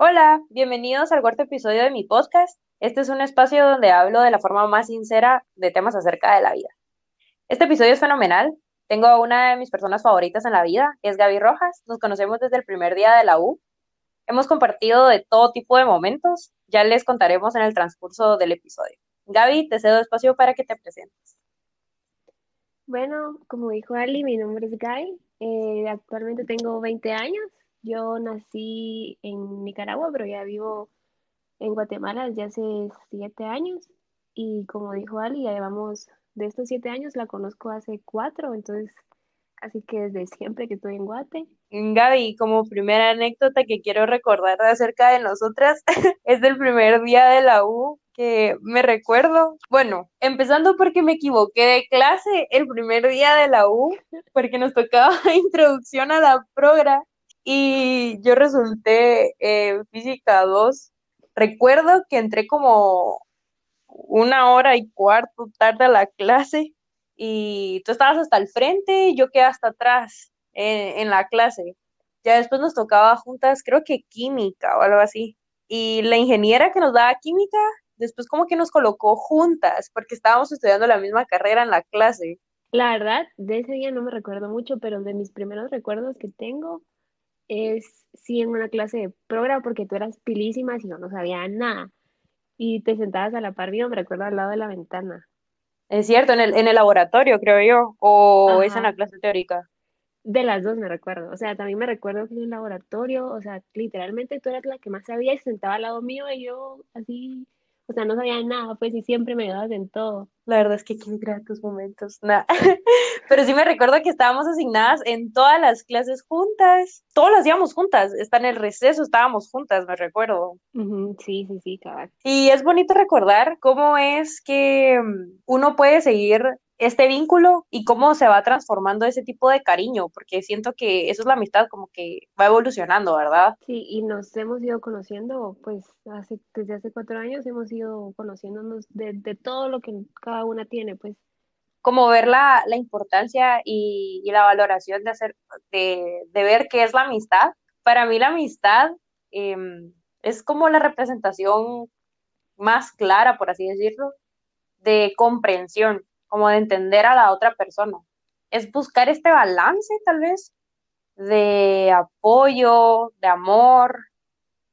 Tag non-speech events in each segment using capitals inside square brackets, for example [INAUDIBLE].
Hola, bienvenidos al cuarto episodio de mi podcast. Este es un espacio donde hablo de la forma más sincera de temas acerca de la vida. Este episodio es fenomenal. Tengo a una de mis personas favoritas en la vida, es Gaby Rojas. Nos conocemos desde el primer día de la U. Hemos compartido de todo tipo de momentos. Ya les contaremos en el transcurso del episodio. Gaby, te cedo espacio para que te presentes. Bueno, como dijo Ali, mi nombre es Gaby. Eh, actualmente tengo 20 años. Yo nací en Nicaragua, pero ya vivo en Guatemala desde hace 7 años. Y como dijo Ali, ya llevamos de estos 7 años, la conozco hace 4, entonces así que desde siempre que estoy en Guate. Gaby, como primera anécdota que quiero recordar acerca de nosotras, [LAUGHS] es del primer día de la U que me recuerdo. Bueno, empezando porque me equivoqué de clase el primer día de la U, porque nos tocaba [LAUGHS] introducción a la progra y yo resulté eh, física 2. Recuerdo que entré como una hora y cuarto tarde a la clase y tú estabas hasta el frente y yo quedé hasta atrás en, la clase. Ya después nos tocaba juntas, creo que química o algo así. Y la ingeniera que nos daba química, después como que nos colocó juntas porque estábamos estudiando la misma carrera en la clase. La verdad, de ese día no me recuerdo mucho, pero de mis primeros recuerdos que tengo es sí en una clase de programa porque tú eras pilísima y yo no sabía nada. Y te sentabas a la par mío, me recuerdo, al lado de la ventana. Es cierto, en el, en el laboratorio, creo yo, o es en la clase teórica. De las dos me recuerdo, o sea, también me recuerdo que en el laboratorio, o sea, literalmente tú eras la que más sabía y sentaba al lado mío y yo así o sea, no sabía nada, pues, y siempre me ayudabas en todo. La verdad es que qué gratos momentos, nada. [LAUGHS] Pero sí me recuerdo que estábamos asignadas en todas las clases juntas, todos lo hacíamos juntas, está en el receso, estábamos juntas, me recuerdo. Sí, sí, sí, cabal. Y es bonito recordar cómo es que mm, uno puede seguir este vínculo y cómo se va transformando ese tipo de cariño, porque siento que eso es la amistad como que va evolucionando, ¿verdad? Sí, y nos hemos ido conociendo, pues hace, desde hace cuatro años hemos ido conociéndonos de, de todo lo que cada una tiene, pues. Como ver la, la importancia y, y, la valoración de hacer, de, de, ver qué es la amistad. Para mí la amistad eh, es como la representación más clara, por así decirlo, de comprensión como de entender a la otra persona. Es buscar este balance, tal vez, de apoyo, de amor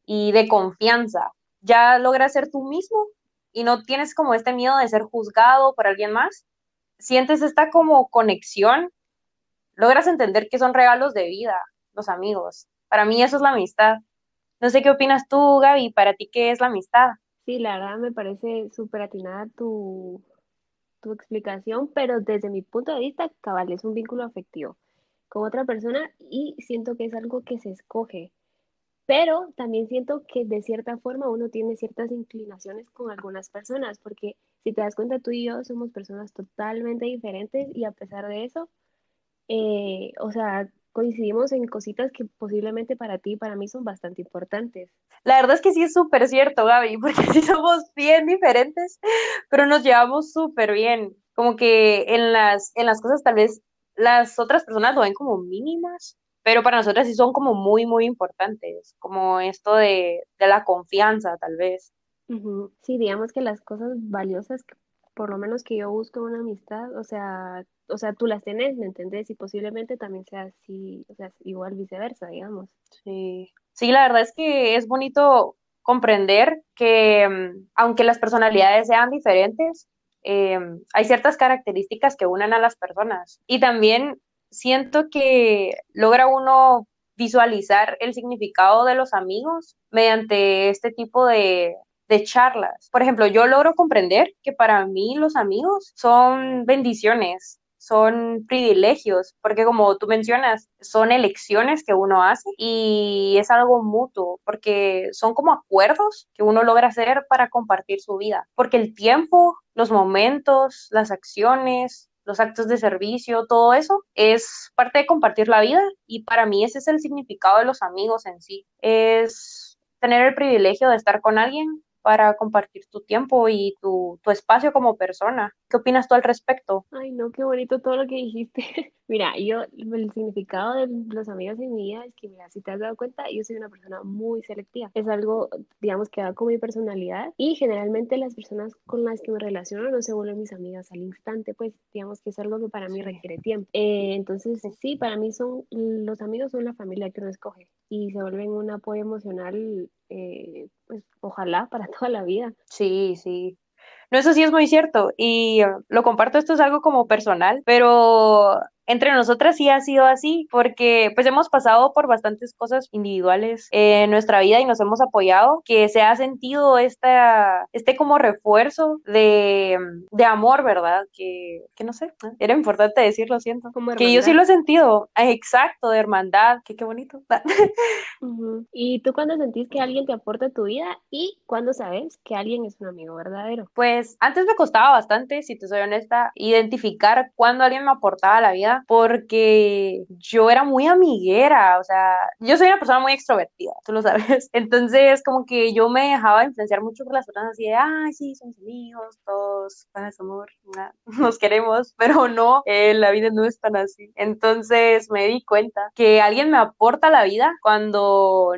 y de confianza. Ya logras ser tú mismo y no tienes como este miedo de ser juzgado por alguien más. Sientes esta como conexión, logras entender que son regalos de vida, los amigos. Para mí eso es la amistad. No sé qué opinas tú, Gaby, para ti qué es la amistad. Sí, la verdad me parece súper atinada tu, tu explicación, pero desde mi punto de vista, cabal, es un vínculo afectivo con otra persona y siento que es algo que se escoge. Pero también siento que de cierta forma uno tiene ciertas inclinaciones con algunas personas, porque si te das cuenta, tú y yo somos personas totalmente diferentes y a pesar de eso, eh, o sea, coincidimos en cositas que posiblemente para ti y para mí son bastante importantes. La verdad es que sí es súper cierto, Gaby, [LAUGHS] porque sí somos bien diferentes, pero nos llevamos súper bien. Como que en las, en las cosas tal vez las otras personas lo ven como mínimas, pero para nosotras sí son como muy, muy importantes, como esto de, de la confianza, tal vez. Sí, digamos que las cosas valiosas, por lo menos que yo busco en una amistad, o sea, o sea, tú las tenés, ¿me entendés? Y posiblemente también sea así, o sea, igual viceversa, digamos. Sí. Sí, la verdad es que es bonito comprender que mm, aunque las personalidades sean diferentes, eh, hay ciertas características que unen a las personas. Y también siento que logra uno visualizar el significado de los amigos mediante este tipo de, de charlas. Por ejemplo, yo logro comprender que para mí los amigos son bendiciones, son privilegios, porque como tú mencionas, son elecciones que uno hace y es algo mutuo, porque son como acuerdos que uno logra hacer para compartir su vida, porque el tiempo, los momentos, las acciones, los actos de servicio, todo eso es parte de compartir la vida y para mí ese es el significado de los amigos en sí, es tener el privilegio de estar con alguien para compartir tu tiempo y tu, tu espacio como persona. ¿Qué opinas tú al respecto? Ay, no, qué bonito todo lo que dijiste. [LAUGHS] Mira, yo, el significado de los amigos en mi vida es que, mira, si te has dado cuenta, yo soy una persona muy selectiva. Es algo, digamos, que va con mi personalidad y generalmente las personas con las que me relaciono no se vuelven mis amigas al instante, pues digamos que es algo que para mí requiere tiempo. Eh, entonces, sí, para mí son, los amigos son la familia que uno escoge y se vuelven un apoyo emocional, eh, ojalá para toda la vida. Sí, sí. No, eso sí es muy cierto y lo comparto, esto es algo como personal, pero entre nosotras sí ha sido así, porque pues hemos pasado por bastantes cosas individuales en nuestra vida y nos hemos apoyado, que se ha sentido esta, este como refuerzo de, de amor, ¿verdad? Que, que no sé, era importante decirlo, siento. que yo sí lo he sentido, exacto, de hermandad, que qué bonito. [LAUGHS] ¿Y tú cuándo sentís que alguien te aporta tu vida y cuándo sabes que alguien es un amigo verdadero? Pues antes me costaba bastante, si te soy honesta, identificar cuándo alguien me aportaba la vida porque yo era muy amiguera, o sea, yo soy una persona muy extrovertida, tú lo sabes. [LAUGHS] Entonces, como que yo me dejaba influenciar mucho por las personas así de, ay, sí, somos amigos, todos, paz, amor, [LAUGHS] nos queremos, pero no, eh, la vida no es tan así. Entonces me di cuenta que alguien me aporta la vida cuando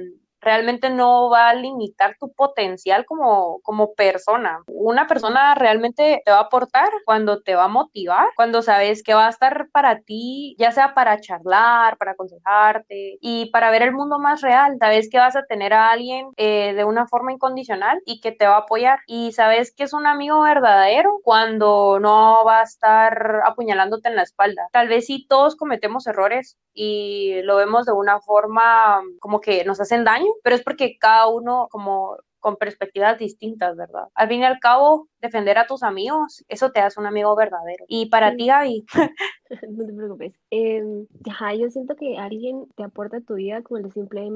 realmente no va a limitar tu potencial como, como persona. Una persona realmente te va a aportar cuando te va a motivar, cuando sabes que va a estar para ti, ya sea para charlar, para aconsejarte y para ver el mundo más real. Sabes que vas a tener a alguien eh, de una forma incondicional y que te va a apoyar. Y sabes que es un amigo verdadero cuando no va a estar apuñalándote en la espalda. Tal vez sí todos cometemos errores y lo vemos de una forma como que nos hacen daño pero es porque cada uno como con perspectivas distintas, ¿verdad? Al fin y al cabo, defender a tus amigos, eso te hace un amigo verdadero. Y para ti, Gaby. [LAUGHS] no te preocupes. Eh, yo siento que alguien te aporta a tu vida con el simple,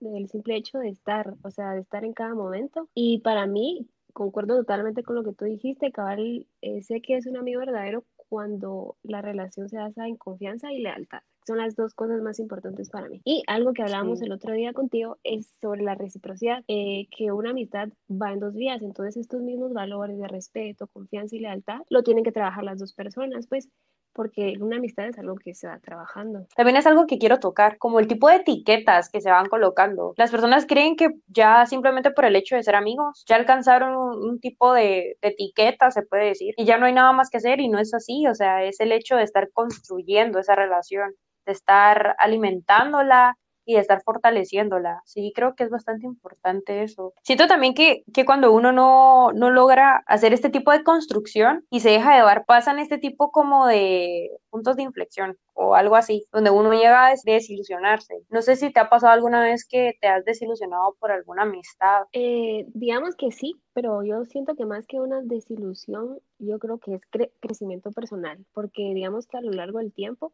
el simple hecho de estar, o sea, de estar en cada momento. Y para mí, concuerdo totalmente con lo que tú dijiste, cabal, eh, sé que es un amigo verdadero cuando la relación se basa en confianza y lealtad. Son las dos cosas más importantes para mí. Y algo que hablábamos el otro día contigo es sobre la reciprocidad, eh, que una amistad va en dos vías. Entonces estos mismos valores de respeto, confianza y lealtad lo tienen que trabajar las dos personas, pues porque una amistad es algo que se va trabajando. También es algo que quiero tocar, como el tipo de etiquetas que se van colocando. Las personas creen que ya simplemente por el hecho de ser amigos, ya alcanzaron un, tipo de, de, etiqueta, se puede decir, y ya no hay nada más que hacer y no es así, o sea, es el hecho de estar construyendo esa relación de estar alimentándola y de estar fortaleciéndola. Sí, creo que es bastante importante eso. Siento también que, que cuando uno no, no, logra hacer este tipo de construcción y se deja llevar, pasan este tipo como de puntos de inflexión o algo así, donde uno llega a desilusionarse. No sé si te ha pasado alguna vez que te has desilusionado por alguna amistad. Eh, digamos que sí, pero yo siento que más que una desilusión, yo creo que es crecimiento personal, porque digamos que a lo largo del tiempo,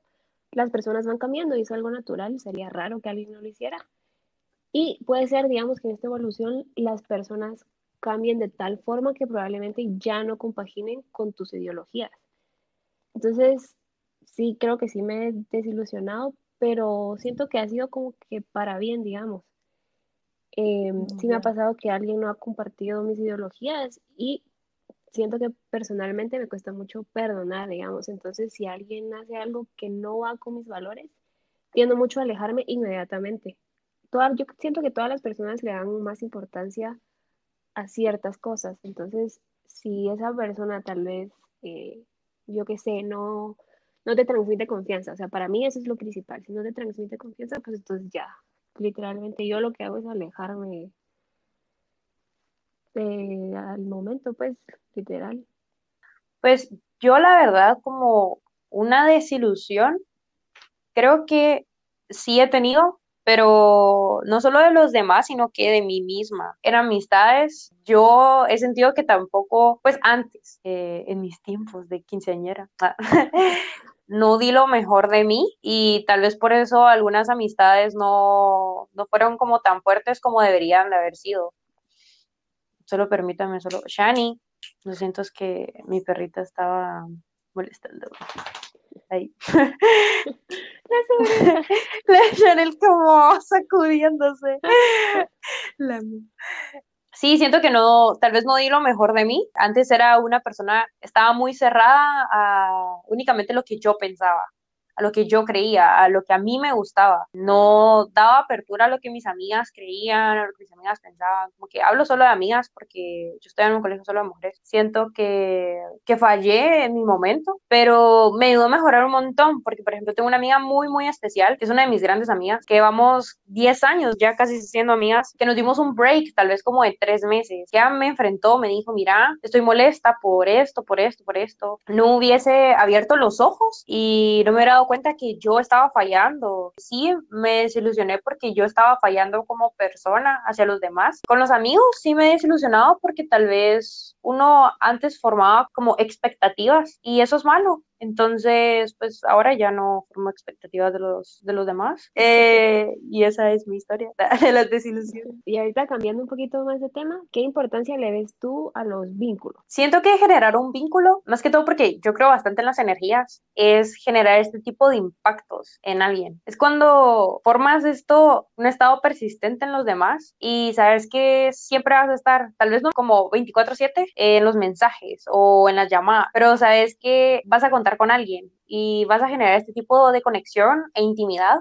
las personas van cambiando y es algo natural, sería raro que alguien no lo hiciera. Y puede ser, digamos, que en esta evolución las personas cambien de tal forma que probablemente ya no compaginen con tus ideologías. Entonces, sí, creo que sí me he desilusionado, pero siento que ha sido como que para bien, digamos. Em, sí me ha pasado que alguien no ha compartido mis ideologías y siento que personalmente me cuesta mucho perdonar, digamos. Entonces, si alguien hace algo que no va con mis valores, tiendo mucho a alejarme inmediatamente. yo siento que todas las personas le dan más importancia a ciertas cosas. Entonces, si esa persona tal vez, eh, yo qué sé, no, no te transmite confianza, o sea, para mí eso es lo principal. Si no te transmite confianza, pues entonces ya, literalmente yo lo que hago es alejarme eh, al momento, pues, literal. Pues yo la verdad como una desilusión, creo que sí he tenido, pero no solo de los demás, sino que de mí misma. En amistades, yo he sentido que tampoco, pues antes, eh, en mis tiempos de quinceañera, [LAUGHS] no di lo mejor de mí y tal vez por eso algunas amistades no, no fueron como tan fuertes como deberían de haber sido. Solo permítame, solo. Shani, lo siento, es que mi perrita estaba molestando. Ahí. [LAUGHS] La, Chanel como sacudiéndose. Sí, siento que no, tal vez no di lo mejor de mí. Antes era una persona, estaba muy cerrada a únicamente lo que yo pensaba a lo que yo creía, a lo que a mí me gustaba. No daba apertura a lo que mis amigas creían, a lo que mis amigas pensaban. Como que hablo solo de amigas porque yo estoy en un colegio solo de mujeres. Siento que, que fallé en mi momento, pero me ayudó a mejorar un montón porque, por ejemplo, tengo una amiga muy, muy especial, que es una de mis grandes amigas, que llevamos 10 años ya casi siendo amigas, que nos dimos un break, tal vez como de tres meses. Ya me enfrentó, me dijo, mira, estoy molesta por esto, por esto, por esto. No hubiese abierto los ojos y no me hubiera dado cuenta que yo estaba fallando. Sí, me desilusioné porque yo estaba fallando como persona hacia los demás. Con los amigos sí me he desilusionado porque tal vez uno antes formaba como expectativas y eso es malo. Entonces, pues ahora ya no formo expectativas de los, de los demás. Eh, y esa es mi historia [LAUGHS] de las desilusiones. Y ahorita cambiando un poquito más de tema, ¿qué importancia le ves tú a los vínculos? Siento que generar un vínculo, más que todo porque yo creo bastante en las energías, es generar este tipo de impactos en alguien. Es cuando formas esto, un estado persistente en los demás y sabes que siempre vas a estar, tal vez no como 24/7 en los mensajes o en las llamadas, pero sabes que vas a contar con alguien y vas a generar este tipo de conexión e intimidad,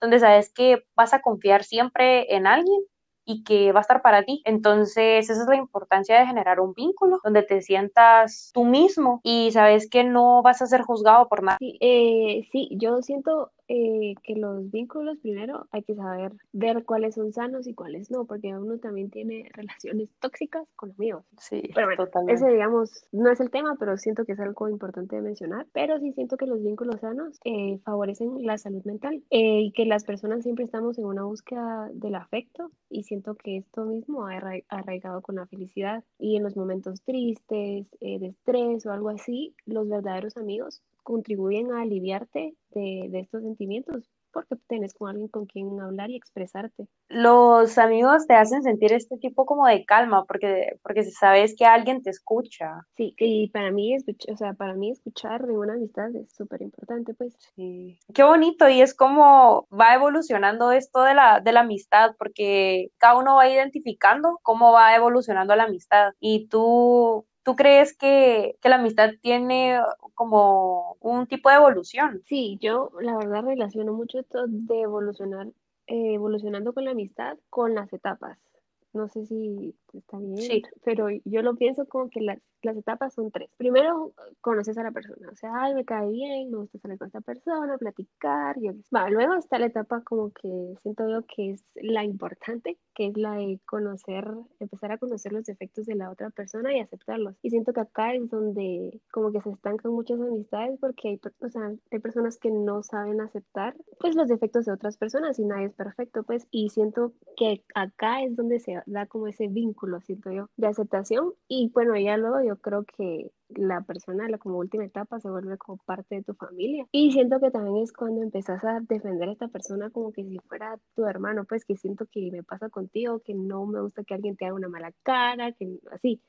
donde sabes que vas a confiar siempre en alguien y que va a estar para ti. Entonces, esa es la importancia de generar un vínculo donde te sientas tú mismo y sabes que no vas a ser juzgado por nada. Sí, eh, sí yo siento eh, que los vínculos primero hay que saber ver cuáles son sanos y cuáles no, porque uno también tiene relaciones [LAUGHS] tóxicas con amigos. Sí, pero bueno, ese digamos no es el tema, pero siento que es algo importante de mencionar. Pero sí siento que los vínculos sanos eh, favorecen la salud mental eh, y que las personas siempre estamos en una búsqueda del afecto y siento que esto mismo ha arraigado con la felicidad y en los momentos tristes, de estrés o algo así, los verdaderos amigos contribuyen a aliviarte de, de estos sentimientos porque tienes con alguien con quien hablar y expresarte. Los amigos te hacen sentir este tipo como de calma porque, porque sabes que alguien te escucha. Sí, y para mí, o sea, para mí escuchar de una amistad es súper importante, pues. Sí. Qué bonito y es como va evolucionando esto de la, de la amistad porque cada uno va identificando cómo va evolucionando la amistad y tú ¿Tú crees que, que, la amistad tiene como un tipo de evolución? Sí, yo la verdad relaciono mucho esto de evolucionar, eh, evolucionando con la amistad con las etapas. No sé si está bien, sí. pero yo lo pienso como que las, las etapas son tres. Primero, conoces a la persona, o sea, ay, me cae bien, me gusta salir con esta persona, platicar, yo va. Luego está la etapa como que siento yo que es la importante, es la de conocer, empezar a conocer los defectos de la otra persona y aceptarlos. Y siento que acá es donde como que se estancan muchas amistades porque hay, o sea, hay personas que no saben aceptar pues los defectos de otras personas y nadie es perfecto, pues, y siento que acá es donde se da como ese vínculo, siento yo, de aceptación y bueno, ya luego yo creo que la persona la como última etapa se vuelve como parte de tu familia y siento que también es cuando empezás a defender a esta persona como que si fuera tu hermano, pues que siento que me pasa contigo, que no me gusta que alguien te haga una mala cara, que así,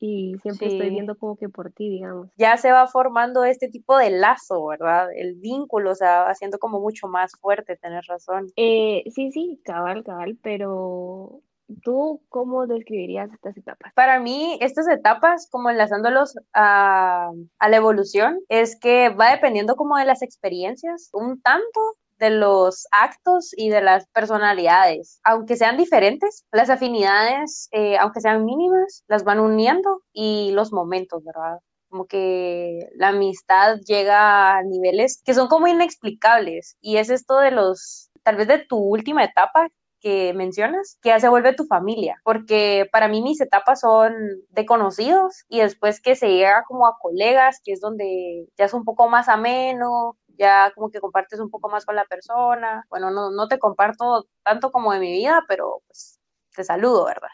y siempre estoy viendo como que por ti, digamos. Ya se va formando este tipo de lazo, ¿verdad? El vínculo, o sea, va haciendo como mucho más fuerte, tenés razón. Eh, sí, sí, cabal, cabal, pero ¿Tú cómo describirías estas etapas? Para mí, estas etapas, como enlazándolos a, la evolución, es que va dependiendo como de las experiencias, un tanto de los actos y de las personalidades. Aunque sean diferentes, las afinidades, eh, aunque sean mínimas, las van uniendo y los momentos, ¿verdad? Como que la amistad llega a niveles que son como inexplicables y es esto de los, tal vez de tu última etapa, que mencionas, que ya se vuelve tu familia, porque para mí mis etapas son de conocidos y después que se llega como a colegas, que es donde ya es un poco más ameno, ya como que compartes un poco más con la persona. Bueno, no, no te comparto tanto como de mi vida, pero pues te saludo, ¿verdad?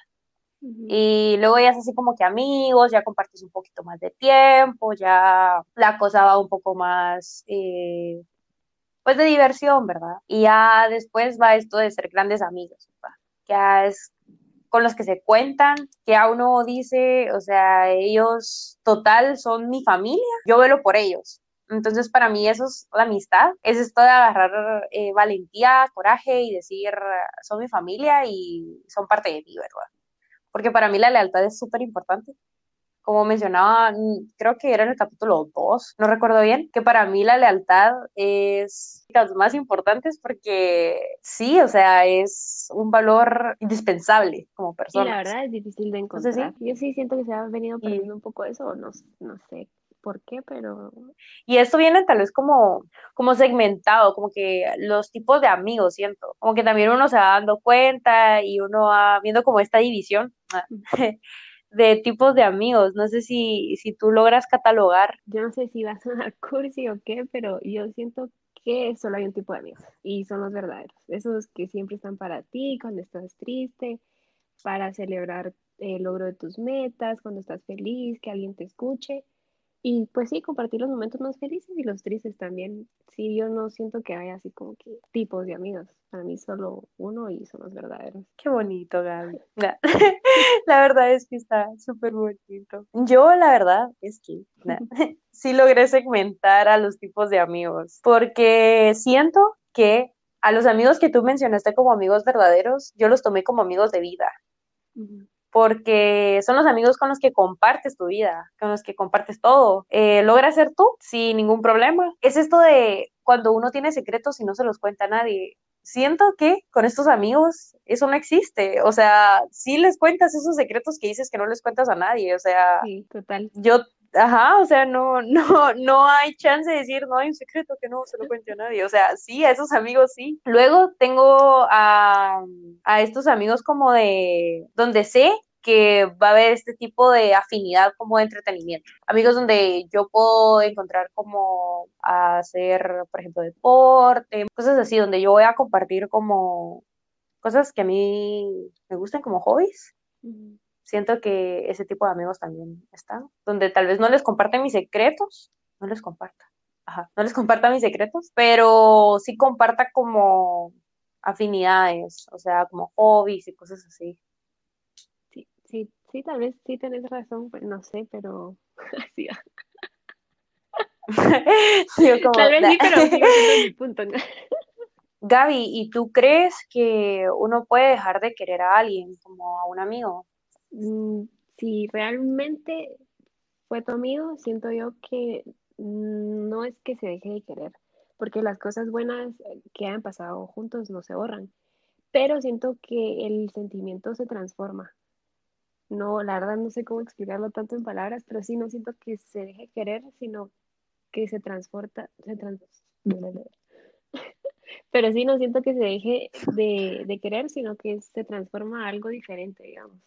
Y luego ya es así como que amigos, ya compartes un poquito más de tiempo, ya la cosa va un poco más, eh, pues de diversión, ¿verdad? Y ya después va esto de ser grandes amigos, ¿verdad? Ya es con los que se cuentan, que a uno dice, o sea, ellos total son mi familia, yo velo por ellos, entonces, para mí eso es la amistad, es esto de agarrar eh, valentía, coraje y decir, son mi familia y son parte de mí, ¿verdad? Porque para mí la lealtad es súper importante. Como mencionaba, creo que era en el capítulo 2, no recuerdo bien, que para mí la lealtad es de las más importantes porque sí, o sea, es un valor indispensable como persona. Y la verdad es difícil de encontrar. Yo sí siento que se ha venido perdiendo un poco eso, no, no sé por qué, pero... Y esto viene tal vez como, como segmentado, como que los tipos de amigos, siento, como que también uno se va dando cuenta y uno va viendo como esta división [LAUGHS] de tipos de amigos. No sé si, si tú logras catalogar. Yo no sé si va a sonar cursi o qué, pero yo siento que solo hay un tipo de amigos y son los verdaderos, esos que siempre están para ti cuando estás triste, para celebrar el logro de tus metas, cuando estás feliz, que alguien te escuche y pues sí, compartir los momentos más felices y los tristes también. Sí, yo no siento que haya así como que tipos de amigos. Para mí solo uno y son los verdaderos. Qué bonito, Gaby. [LAUGHS] La verdad es que está súper bonito. Yo, la verdad es que [LAUGHS] sí logré segmentar a los tipos de amigos porque siento que a los amigos que tú mencionaste como amigos verdaderos, yo los tomé como amigos de vida porque son los amigos con los que compartes tu vida, con los que compartes todo. Eh, logras ser tú sin ningún problema. Es esto de cuando uno tiene secretos y no se los cuenta a nadie. Siento que con estos amigos eso no existe. O sea, sí les cuentas esos secretos que dices que no les cuentas a nadie. O sea, sí, total. Yo Ajá, o sea, no, [LAUGHS] no, no hay chance de decir, no hay un secreto que no se lo cuente a nadie. O sea, sí, a esos amigos sí. Luego tengo a, a estos amigos como de donde sé que va a haber este tipo de afinidad como de entretenimiento. Amigos donde yo puedo encontrar como hacer, por ejemplo, deporte, cosas así, donde yo voy a compartir como cosas que a mí me gustan como hobbies siento que ese tipo de amigos también están, donde tal vez no les comparten mis secretos, no les comparta, ajá, no les comparta mis secretos, pero sí comparta como afinidades, o sea, como hobbies y cosas así. Sí, sí, sí, tal vez sí tenés razón, pues, no sé, pero [LAUGHS] así [LAUGHS] Tal vez sí, pero sí, [LAUGHS] punto. Gaby, ¿y tú crees que uno puede dejar de querer a alguien como a un amigo? Mm, si realmente fue tu amigo, siento yo que no es que se deje de querer, porque las cosas buenas que han pasado juntos no se borran, pero siento que el sentimiento se transforma. No, la verdad no sé cómo explicarlo tanto en palabras, pero sí no siento que se deje querer, sino que se transporta, se trans... [LAUGHS] pero sí no siento que se deje de, de querer, sino que se transforma a algo diferente, digamos.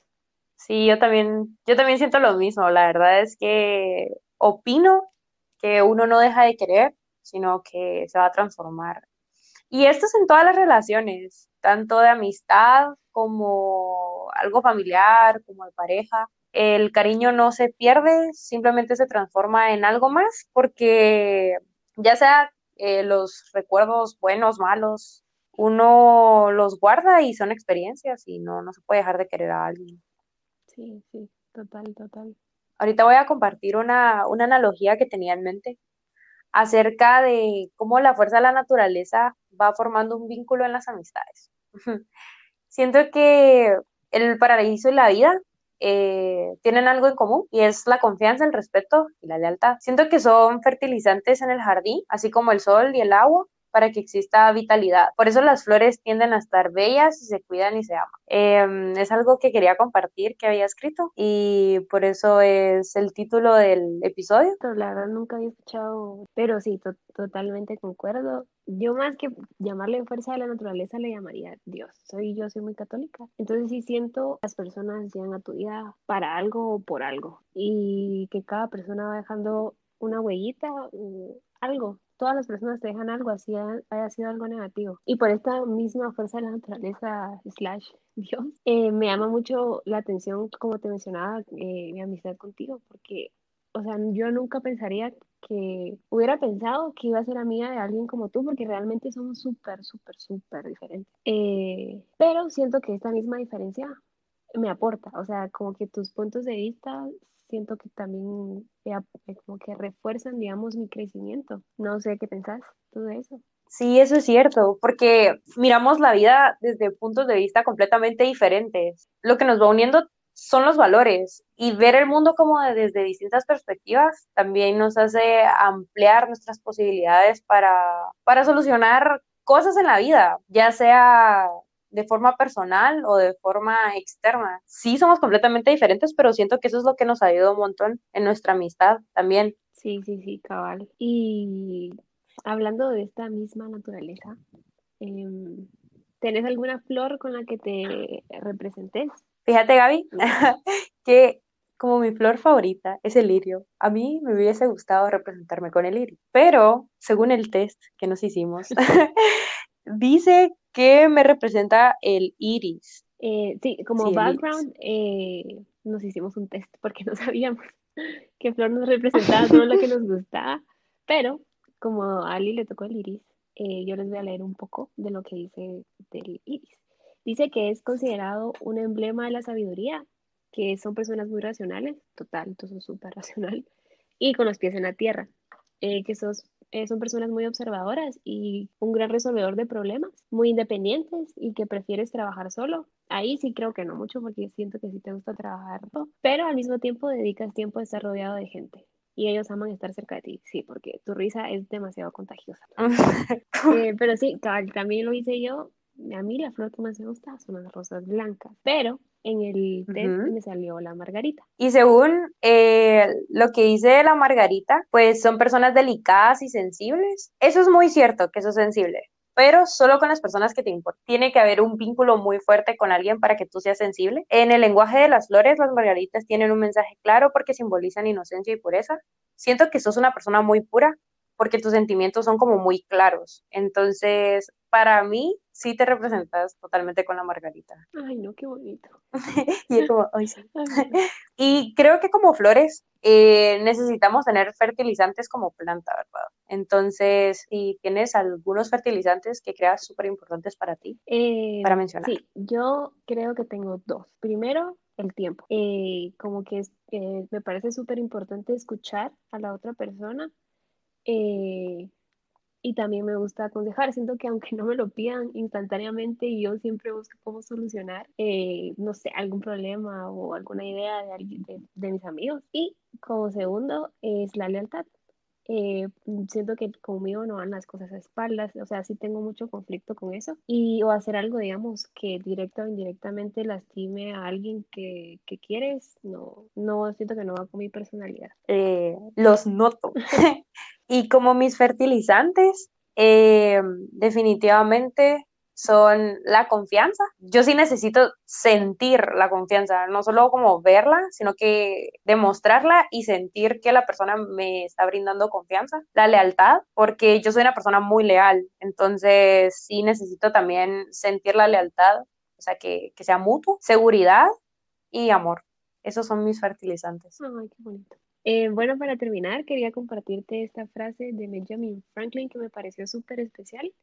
Sí, yo también, yo también siento lo mismo. La verdad es que opino que uno no deja de querer, sino que se va a transformar. Y esto es en todas las relaciones, tanto de amistad como algo familiar, como de pareja. El cariño no se pierde, simplemente se transforma en algo más, porque ya sea eh, los recuerdos buenos, malos, uno los guarda y son experiencias y no, no se puede dejar de querer a alguien. Sí, sí, total, total. Ahorita voy a compartir una, una analogía que tenía en mente acerca de cómo la fuerza de la naturaleza va formando un vínculo en las amistades. [LAUGHS] Siento que el paraíso y la vida eh, tienen algo en común y es la confianza, el respeto y la lealtad. Siento que son fertilizantes en el jardín, así como el sol y el agua, para que exista vitalidad. Por eso las flores tienden a estar bellas y se cuidan y se aman. Em, es algo que quería compartir que había escrito y por eso es el título del episodio. La verdad nunca había escuchado, pero sí, totalmente concuerdo. Yo más que llamarle fuerza de la naturaleza le llamaría Dios. Soy yo soy muy católica, entonces sí siento las personas llegan a tu vida para algo o por algo y que cada persona va dejando una huellita o algo todas las personas te dejan algo, así haya sido algo negativo. Y por esta misma fuerza de la naturaleza, slash [LAUGHS] Dios, eh, me llama mucho la atención, como te mencionaba, eh, mi amistad contigo, porque, o sea, yo nunca pensaría que hubiera pensado que iba a ser amiga de alguien como tú, porque realmente somos súper, súper, súper diferentes. Eh, pero siento que esta misma diferencia me aporta, o sea, como que tus puntos de vista siento que también eh, como que refuerzan, digamos, mi crecimiento. No sé qué pensás tú de eso. Sí, eso es cierto, porque miramos la vida desde puntos de vista completamente diferentes. Lo que nos va uniendo son los valores y ver el mundo como desde distintas perspectivas también nos hace ampliar nuestras posibilidades para, para solucionar cosas en la vida, ya sea de forma personal o de forma externa. Sí somos completamente diferentes, pero siento que eso es lo que nos ha ayudado un montón en nuestra amistad también. Sí, sí, sí, cabal. Y hablando de esta misma naturaleza, em, ¿tenés alguna flor con la que te representes? Fíjate, Gaby, [LAUGHS] que como mi flor favorita es el lirio. A mí me hubiese gustado representarme con el lirio, pero según el test que nos hicimos, [LAUGHS] dice que me representa el iris. Eh, sí, como background, eh, nos hicimos un test porque [LAUGHS] no sabíamos qué flor nos representaba, todo lo que nos gustaba, pero como a Ali le tocó el iris, eh, yo les voy a leer un poco de lo que dice del iris. Dice que es considerado un emblema de la sabiduría, que son personas muy racionales, total, entonces súper racional, y con los pies en la tierra, eh, que sos, eh, son personas muy observadoras y un gran resolvedor de problemas, muy independientes y que prefieres trabajar solo. Ahí sí creo que no mucho porque siento que sí te gusta trabajar, pero al mismo tiempo dedicas tiempo a estar rodeado de gente y ellos aman estar cerca de ti, sí, porque tu risa es demasiado contagiosa. [LAUGHS] Eh, pero sí, también lo hice yo. A mí la flor que más me gusta son las rosas blancas, pero en el test me salió la margarita. Y según eh, lo que dice la margarita, pues son personas delicadas y sensibles. Eso es muy cierto, que eso es sensible pero solo con las personas que te importan. Tiene que haber un vínculo muy fuerte con alguien para que tú seas sensible. En el lenguaje de las flores, las margaritas tienen un mensaje claro porque simbolizan inocencia y pureza. Siento que sos una persona muy pura porque tus sentimientos son como muy claros. Entonces, para mí, sí te representas totalmente con la margarita. [LAUGHS] Ay, no, qué bonito. y es como, ay, sí. [LAUGHS] [LAUGHS] y creo que como flores eh, necesitamos tener fertilizantes como planta, ¿verdad? Entonces, si tienes algunos fertilizantes que creas súper importantes para ti, eh, para mencionar. Sí, yo creo que tengo dos. Primero, el tiempo. Eh, como que me parece súper importante escuchar a la otra persona. Eh, y también me gusta aconsejar. Siento que aunque no me lo pidan instantáneamente, yo siempre busco cómo solucionar, eh, no sé, algún problema o alguna idea de, de, mis amigos. Y como segundo es la lealtad. Eh, siento que conmigo no van las cosas a espaldas, o sea, sí tengo mucho conflicto con eso. Y o hacer algo, digamos, que directo o indirectamente lastime a alguien que, que quieres, no, no siento que no va con mi personalidad. Eh, los noto. [LAUGHS] Y como mis fertilizantes, eh, definitivamente son la confianza. Yo sí necesito sentir la confianza, no solo como verla, sino que demostrarla y sentir que la persona me está brindando confianza. La lealtad, porque yo soy una persona muy leal, entonces sí necesito también sentir la lealtad, o sea, que, que sea mutuo, seguridad y amor. Esos son mis fertilizantes. Ay, qué bonito. Eh, bueno, para terminar, quería compartirte esta frase de Benjamin Franklin que me pareció súper especial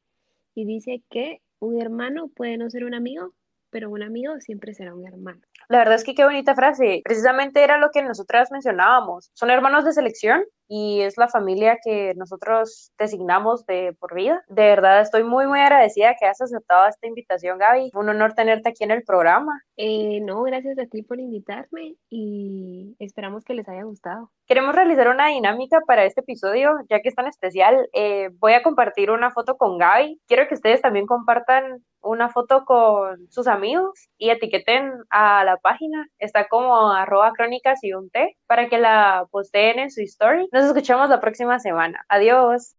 y dice que un hermano puede no ser un amigo, pero un amigo siempre será un hermano. La verdad es que qué bonita frase. Precisamente era lo que nosotras mencionábamos. Son hermanos de selección y es la familia que nosotros designamos de por vida. De verdad estoy muy, muy agradecida que hayas aceptado esta invitación, Gaby. Un honor tenerte aquí en el programa. Eh, no, gracias a ti por invitarme y esperamos que les haya gustado. Queremos realizar una dinámica para este episodio, ya que es tan especial. Eh, voy a compartir una foto con Gaby. Quiero que ustedes también compartan una foto con sus amigos y etiqueten a la página. Está como arroba crónicas y un té para que la posteen en su story. Nos escuchamos la próxima semana. Adiós.